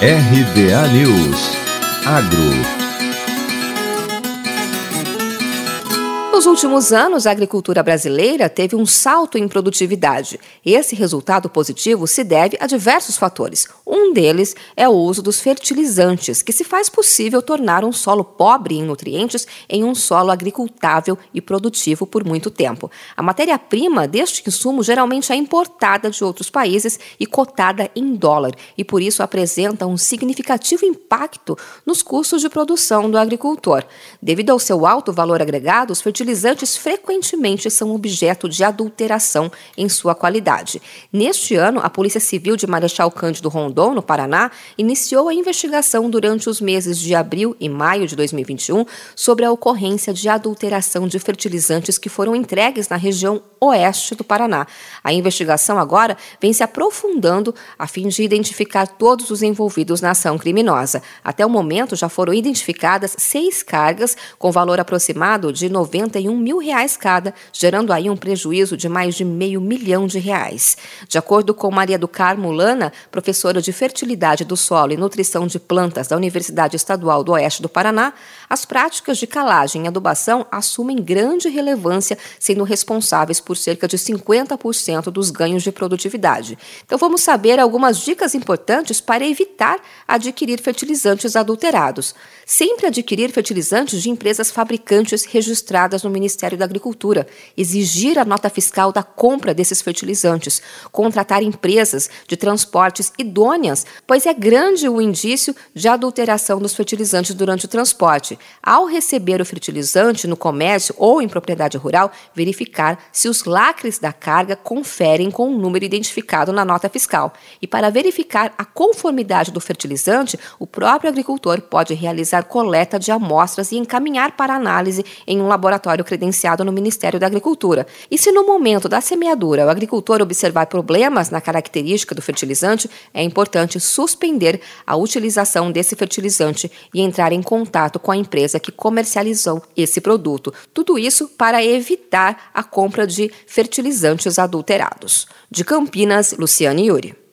RBA News. Agro Nos últimos anos, a agricultura brasileira teve um salto em produtividade. Esse resultado positivo se deve a diversos fatores. Um deles é o uso dos fertilizantes, que se faz possível tornar um solo pobre em nutrientes em um solo agricultável e produtivo por muito tempo. A matéria-prima deste insumo geralmente é importada de outros países e cotada em dólar, e por isso apresenta um significativo impacto nos custos de produção do agricultor. Devido ao seu alto valor agregado, os fertilizantes fertilizantes frequentemente são objeto de adulteração em sua qualidade. Neste ano, a Polícia Civil de Marechal Cândido Rondon, no Paraná, iniciou a investigação durante os meses de abril e maio de 2021 sobre a ocorrência de adulteração de fertilizantes que foram entregues na região oeste do Paraná. A investigação agora vem se aprofundando a fim de identificar todos os envolvidos na ação criminosa. Até o momento, já foram identificadas seis cargas com valor aproximado de 90 61 mil reais cada, gerando aí um prejuízo de mais de meio milhão de reais. De acordo com Maria do Carmo Lana, professora de fertilidade do solo e nutrição de plantas da Universidade Estadual do Oeste do Paraná, as práticas de calagem e adubação assumem grande relevância, sendo responsáveis por cerca de 50% dos ganhos de produtividade. Então vamos saber algumas dicas importantes para evitar adquirir fertilizantes adulterados. Sempre adquirir fertilizantes de empresas fabricantes registradas no Ministério da Agricultura, exigir a nota fiscal da compra desses fertilizantes, contratar empresas de transportes idôneas, pois é grande o indício de adulteração dos fertilizantes durante o transporte. Ao receber o fertilizante no comércio ou em propriedade rural, verificar se os lacres da carga conferem com o número identificado na nota fiscal. E para verificar a conformidade do fertilizante, o próprio agricultor pode realizar coleta de amostras e encaminhar para análise em um laboratório laboratório credenciado no Ministério da Agricultura. E se no momento da semeadura o agricultor observar problemas na característica do fertilizante, é importante suspender a utilização desse fertilizante e entrar em contato com a empresa que comercializou esse produto. Tudo isso para evitar a compra de fertilizantes adulterados. De Campinas, Luciane Yuri.